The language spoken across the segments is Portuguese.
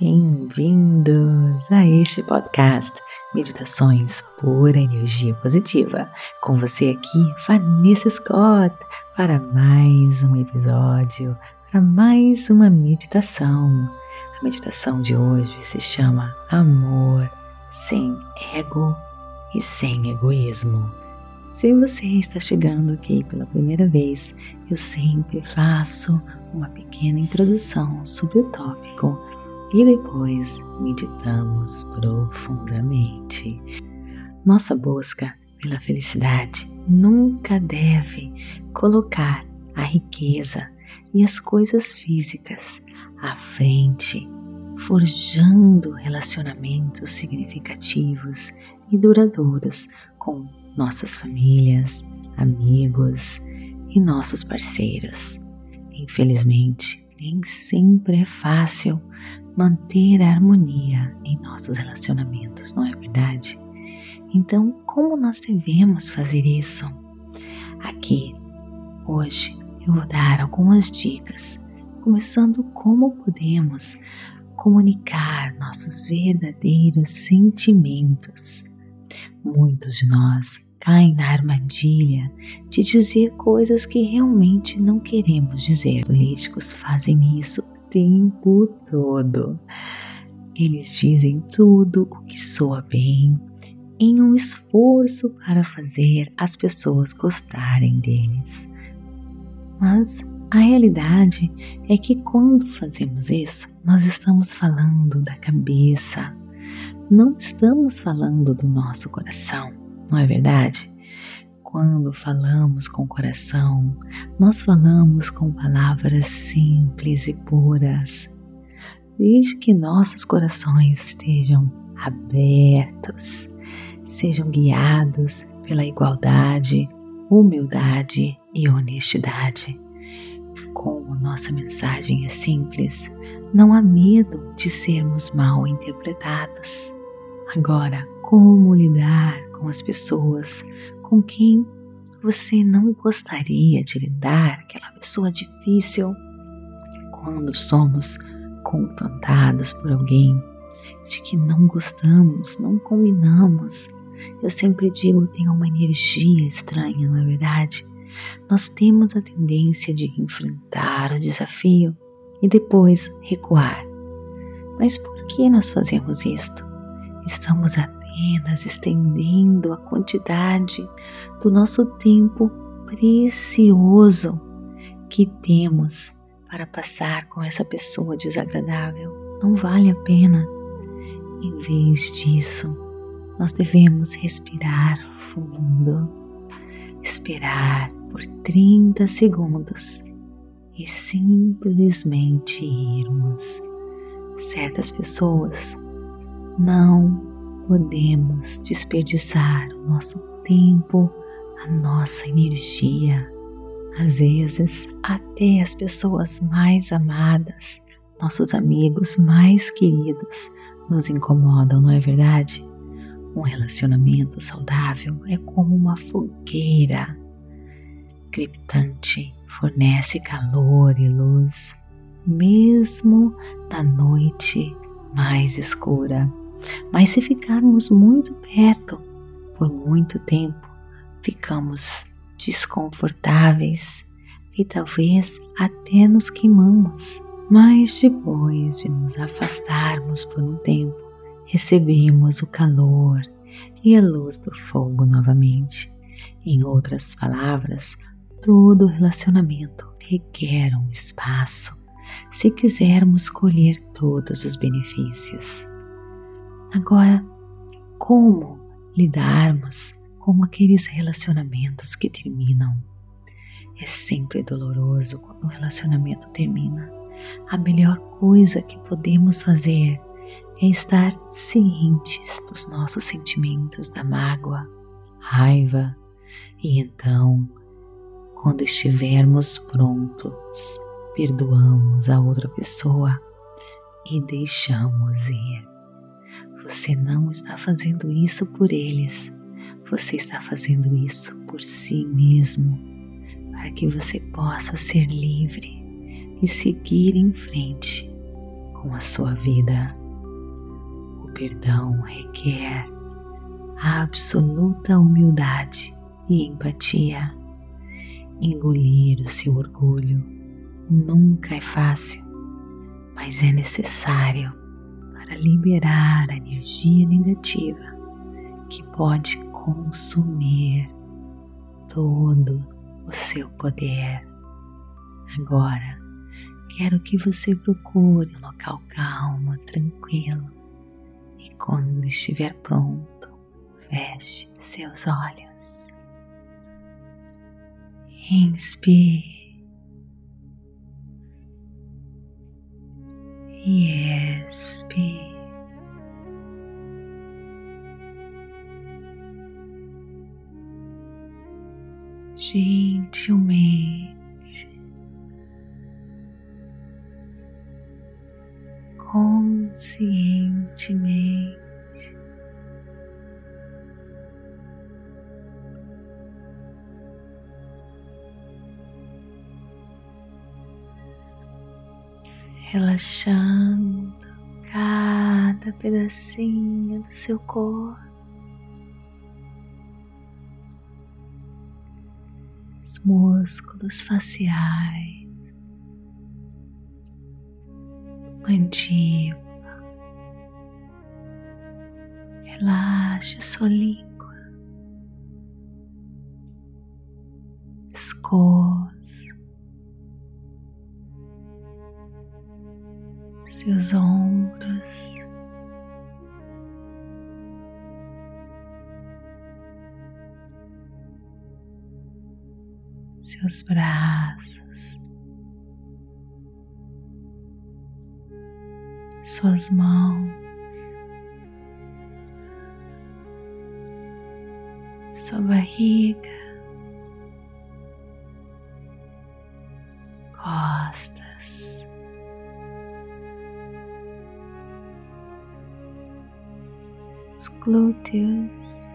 Bem-vindos a este podcast Meditações Pura Energia Positiva. Com você aqui, Vanessa Scott, para mais um episódio, para mais uma meditação. A meditação de hoje se chama Amor sem ego e sem egoísmo. Se você está chegando aqui pela primeira vez, eu sempre faço uma pequena introdução sobre o tópico e depois meditamos profundamente. Nossa busca pela felicidade nunca deve colocar a riqueza e as coisas físicas à frente, forjando relacionamentos significativos e duradouros com nossas famílias, amigos e nossos parceiros. Infelizmente, nem sempre é fácil manter a harmonia em nossos relacionamentos, não é verdade? Então, como nós devemos fazer isso? Aqui, hoje, eu vou dar algumas dicas, começando como podemos comunicar nossos verdadeiros sentimentos. Muitos de nós caem na armadilha de dizer coisas que realmente não queremos dizer. Políticos fazem isso tempo todo. Eles dizem tudo o que soa bem em um esforço para fazer as pessoas gostarem deles. Mas a realidade é que quando fazemos isso, nós estamos falando da cabeça, não estamos falando do nosso coração não é verdade? Quando falamos com o coração, nós falamos com palavras simples e puras, desde que nossos corações estejam abertos, sejam guiados pela igualdade, humildade e honestidade. Como nossa mensagem é simples, não há medo de sermos mal interpretados. Agora, como lidar com as pessoas com quem você não gostaria de lidar, aquela pessoa difícil. Quando somos confrontados por alguém de que não gostamos, não combinamos, eu sempre digo tem uma energia estranha, não é verdade? Nós temos a tendência de enfrentar o desafio e depois recuar. Mas por que nós fazemos isto? Estamos apenas estendendo a quantidade do nosso tempo precioso que temos para passar com essa pessoa desagradável. Não vale a pena. Em vez disso, nós devemos respirar fundo, esperar por 30 segundos e simplesmente irmos. Certas pessoas não podemos desperdiçar o nosso tempo, a nossa energia. Às vezes, até as pessoas mais amadas, nossos amigos mais queridos, nos incomodam, não é verdade? Um relacionamento saudável é como uma fogueira crepitante, fornece calor e luz, mesmo na noite mais escura. Mas se ficarmos muito perto por muito tempo, ficamos desconfortáveis e talvez até nos queimamos. Mas depois de nos afastarmos por um tempo, recebemos o calor e a luz do fogo novamente. Em outras palavras, todo relacionamento requer um espaço se quisermos colher todos os benefícios. Agora, como lidarmos com aqueles relacionamentos que terminam? É sempre doloroso quando um relacionamento termina. A melhor coisa que podemos fazer é estar cientes dos nossos sentimentos da mágoa, raiva e então, quando estivermos prontos, perdoamos a outra pessoa e deixamos ir. Você não está fazendo isso por eles, você está fazendo isso por si mesmo, para que você possa ser livre e seguir em frente com a sua vida. O perdão requer absoluta humildade e empatia. Engolir o seu orgulho nunca é fácil, mas é necessário liberar a energia negativa que pode consumir todo o seu poder. Agora, quero que você procure um local calmo, tranquilo e quando estiver pronto, feche seus olhos. Inspire e expire. gentilmente, Relaxando cada pedacinho do seu corpo. músculos faciais, mandíbula. Relaxe sua língua, pescoço, seus ombros. seus braços, suas mãos, sua barriga, glúteos,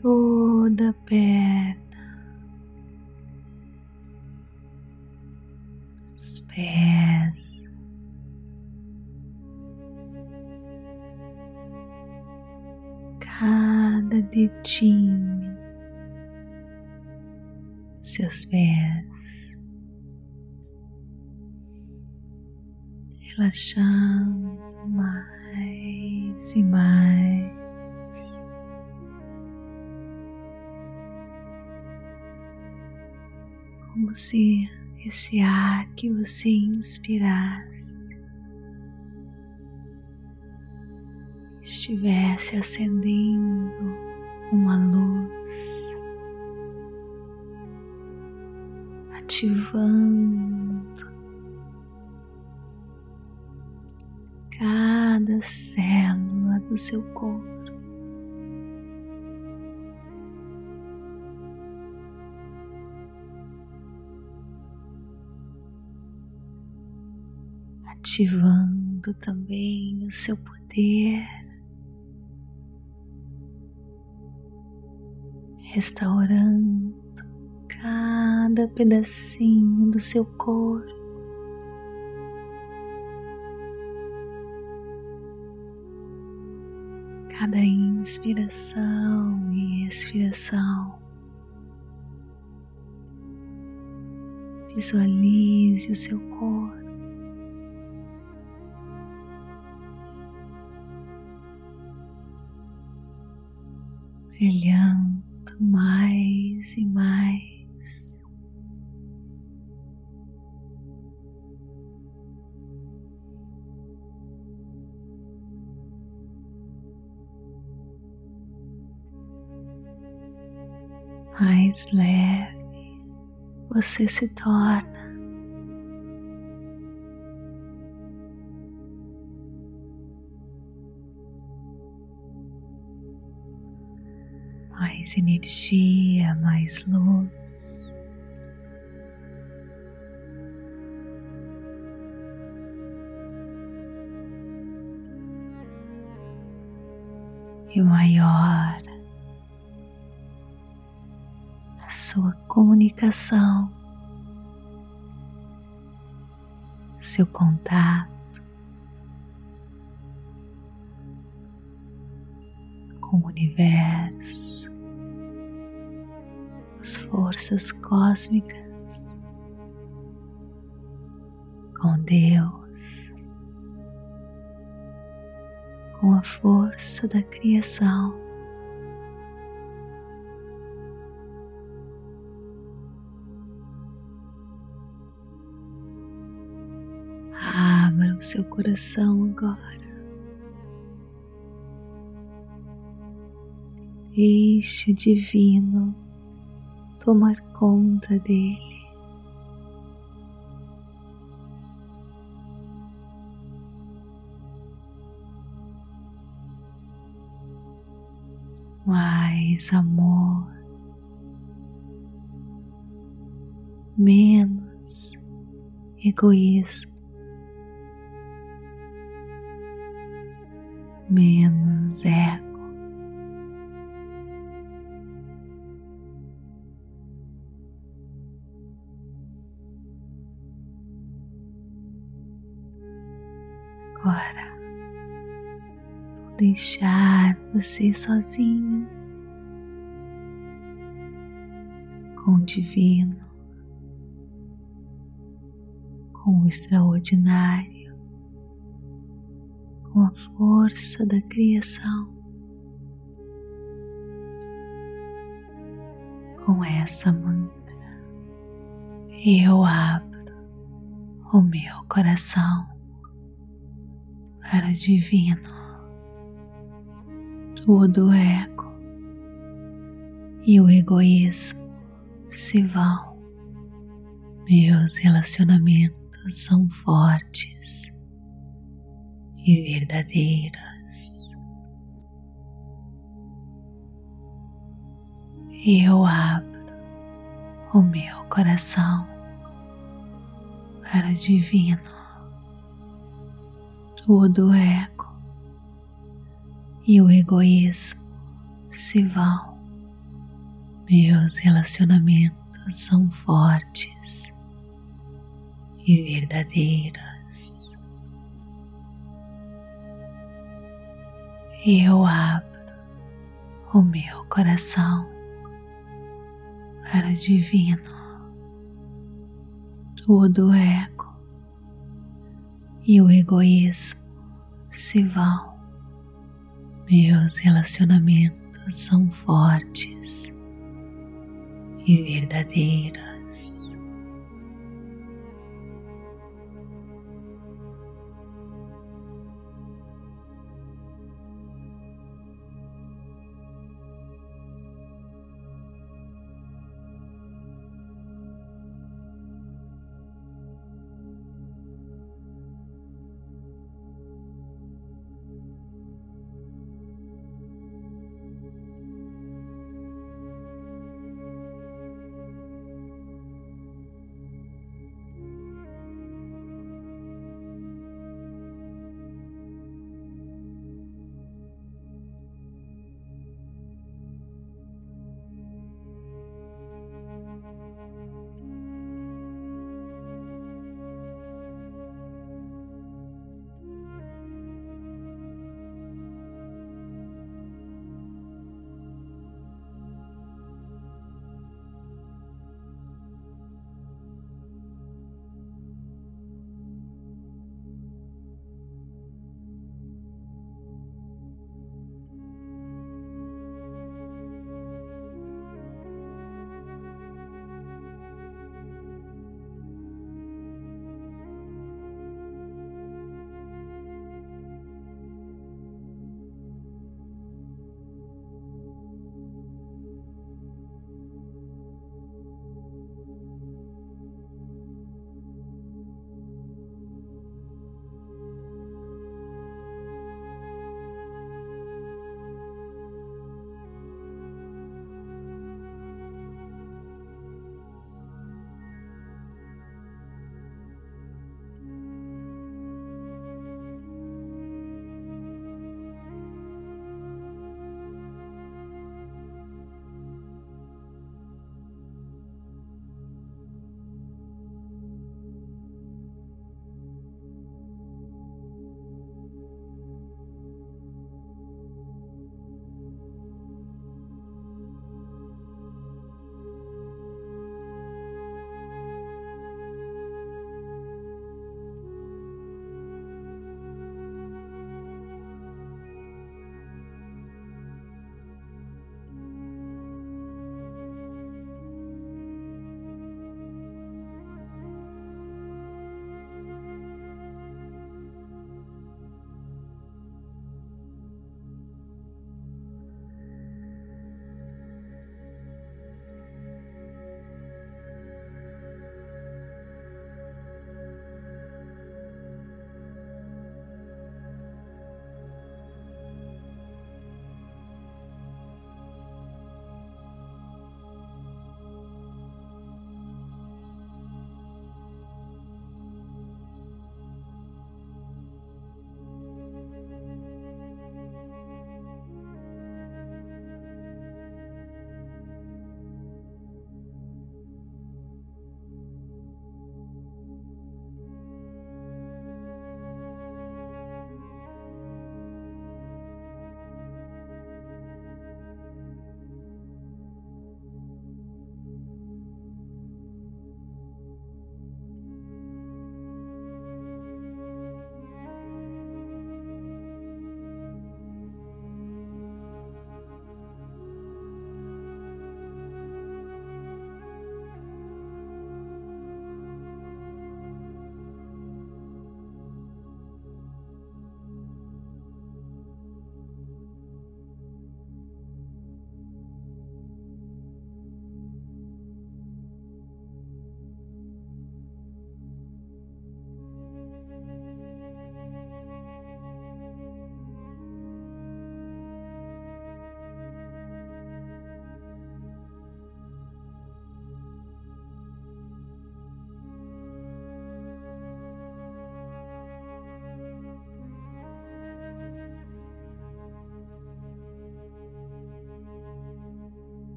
toda a perna, os pés, cada dedinho, seus pés. Relaxando mais e mais. como se esse ar que você inspirasse estivesse acendendo uma luz, ativando cada célula do seu corpo. ativando também o seu poder, restaurando cada pedacinho do seu corpo. Cada inspiração e expiração. Visualize o seu corpo brilhando mais Mais leve você se torna. mais energia, mais luz. E maior comunicação seu contato com o universo, as forças cósmicas, com Deus, com a força da criação. Seu coração agora. Deixe o divino tomar conta dele. Mais amor, menos egoísmo, menos ego. agora vou deixar você sozinho com o divino, com o extraordinário, com a força da criação. Com essa mantra, eu abro o meu coração para divino, todo o ego e o egoísmo se vão. Meus relacionamentos são fortes e verdadeiros. Eu abro o meu coração para divino todo o ego e o egoísmo se vão. Meus relacionamentos são fortes e verdadeiros. Eu abro o meu coração para divino, todo o ego e o egoísmo se vão. Meus relacionamentos são fortes e verdadeiros.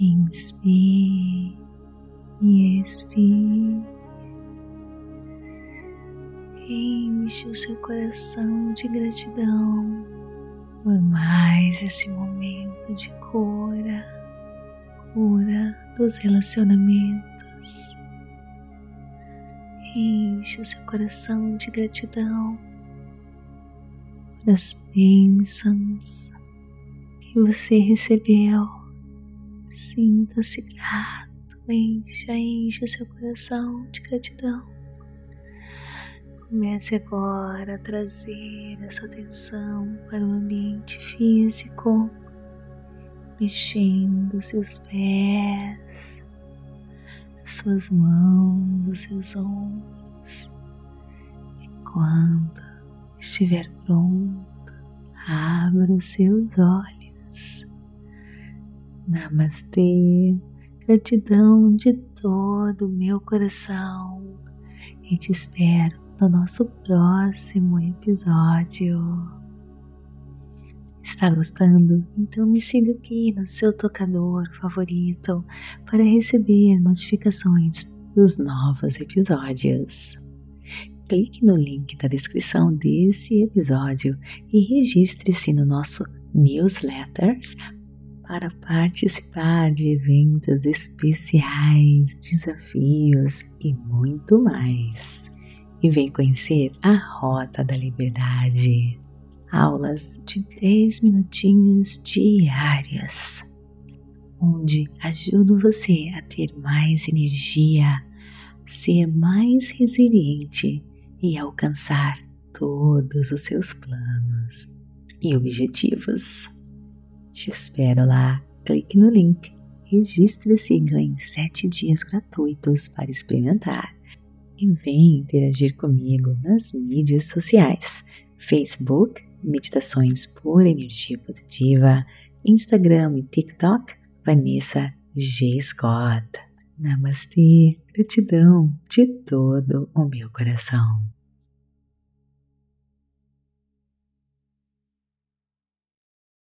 Inspire e expire. Enche o seu coração de gratidão por mais esse momento de cura, cura dos relacionamentos. Enche o seu coração de gratidão das bênçãos que você recebeu. Sinta-se grato, encha, encha seu coração de gratidão. Comece agora a trazer a sua atenção para o ambiente físico, mexendo seus pés, as suas mãos, os seus ombros. E quando estiver pronto, abra os seus olhos. Namastê, gratidão de todo o meu coração e te espero no nosso próximo episódio. Está gostando? Então me siga aqui no seu tocador favorito para receber notificações dos novos episódios. Clique no link da descrição desse episódio e registre-se no nosso newsletters para participar de eventos especiais, desafios e muito mais e vem conhecer a Rota da Liberdade. Aulas de 10 minutinhos diárias, onde ajudo você a ter mais energia, ser mais resiliente e alcançar todos os seus planos e objetivos. Te espero lá. Clique no link, registre-se e ganhe 7 dias gratuitos para experimentar e vem interagir comigo nas mídias sociais: Facebook, Meditações por Energia Positiva, Instagram e TikTok, Vanessa G. Scott. Namastê, gratidão de todo o meu coração.